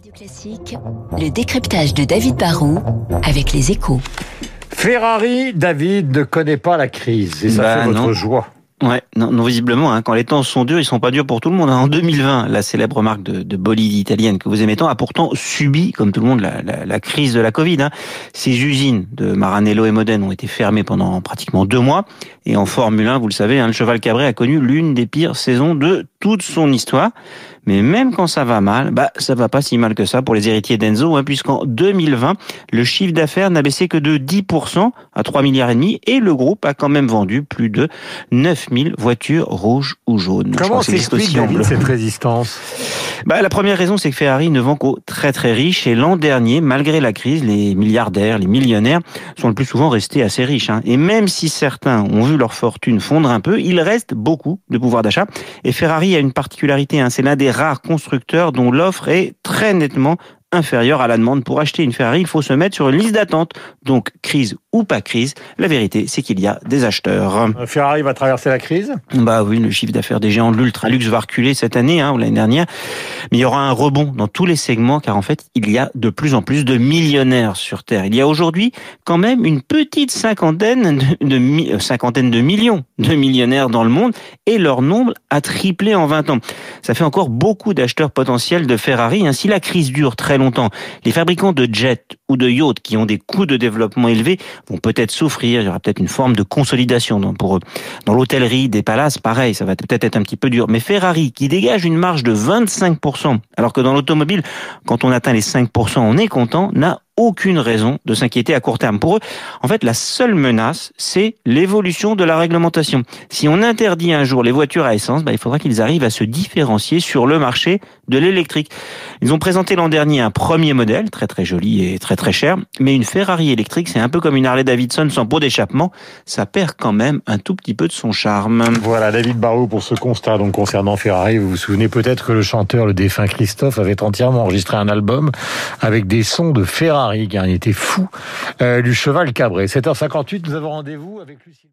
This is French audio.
Radio Classique, le décryptage de David Barrault avec les échos. Ferrari, David ne connaît pas la crise et ça Bah, fait votre non. joie. Ouais, non, non, visiblement, hein, quand les temps sont durs, ils sont pas durs pour tout le monde. hein. En 2020, la célèbre marque de, de bolide italienne que vous aimez tant a pourtant subi, comme tout le monde, la, la- la crise de la Covid. Hein. Ses usines de Maranello et Modène ont été fermées pendant pratiquement deux mois. Et en Formule 1, vous le savez, hein, le cheval cabré a connu l'une des pires saisons de toute son histoire. Mais même quand ça va mal, bah ça va pas si mal que ça pour les héritiers d'Enzo, hein, puisqu'en 2020, le chiffre d'affaires n'a baissé que de 10% à 3 milliards et demi, et le groupe a quand même vendu plus de 9000 voitures rouges ou jaunes. Comment s'explique, cette résistance? Bah, la première raison, c'est que Ferrari ne vend qu'aux très très riches. Et l'an dernier, malgré la crise, les milliardaires, les millionnaires sont le plus souvent restés assez riches. hein. Et même si certains ont vu leur fortune fondre un peu, il reste beaucoup de pouvoir d'achat. Et Ferrari a une particularité, hein, c'est l'un des rares constructeurs dont l'offre est très nettement inférieure à la demande. Pour acheter une Ferrari, il faut se mettre sur une liste d'attente. Donc, crise ou pas crise, la vérité, c'est qu'il y a des acheteurs. Euh, Ferrari va traverser la crise Bah oui, le chiffre d'affaires des géants de l'ultra-luxe va reculer cette année hein, ou l'année dernière. Mais il y aura un rebond dans tous les segments car en fait, il y a de plus en plus de millionnaires sur Terre. Il y a aujourd'hui quand même une petite cinquantaine de, de euh, cinquantaine de millions de millionnaires dans le monde et leur nombre a triplé en 20 ans. Ça fait encore beaucoup d'acheteurs potentiels de Ferrari. hein. Si la crise dure très longtemps, les fabricants de jets ou de yachts qui ont des coûts de développement élevés vont peut-être souffrir. Il y aura peut-être une forme de consolidation pour eux. Dans l'hôtellerie, des palaces, pareil, ça va peut-être être un petit peu dur. Mais Ferrari, qui dégage une marge de 25%, alors que dans l'automobile, quand on atteint les 5%, on est content, n'a aucune raison de s'inquiéter à court terme. Pour eux, en fait, la seule menace, c'est l'évolution de la réglementation. Si on interdit un jour les voitures à essence, bah, il faudra qu'ils arrivent à se différencier sur le marché de l'électrique. Ils ont présenté l'an dernier un premier modèle, très très joli et très très cher, mais une Ferrari électrique, c'est un peu comme une Harley Davidson sans pot d'échappement, ça perd quand même un tout petit peu de son charme. Voilà, David Barrault pour ce constat donc concernant Ferrari. Vous vous souvenez peut-être que le chanteur, le défunt Christophe, avait entièrement enregistré un album avec des sons de Ferrari, car il était fou euh, du cheval cabré. 7h58, nous avons rendez-vous avec Lucie.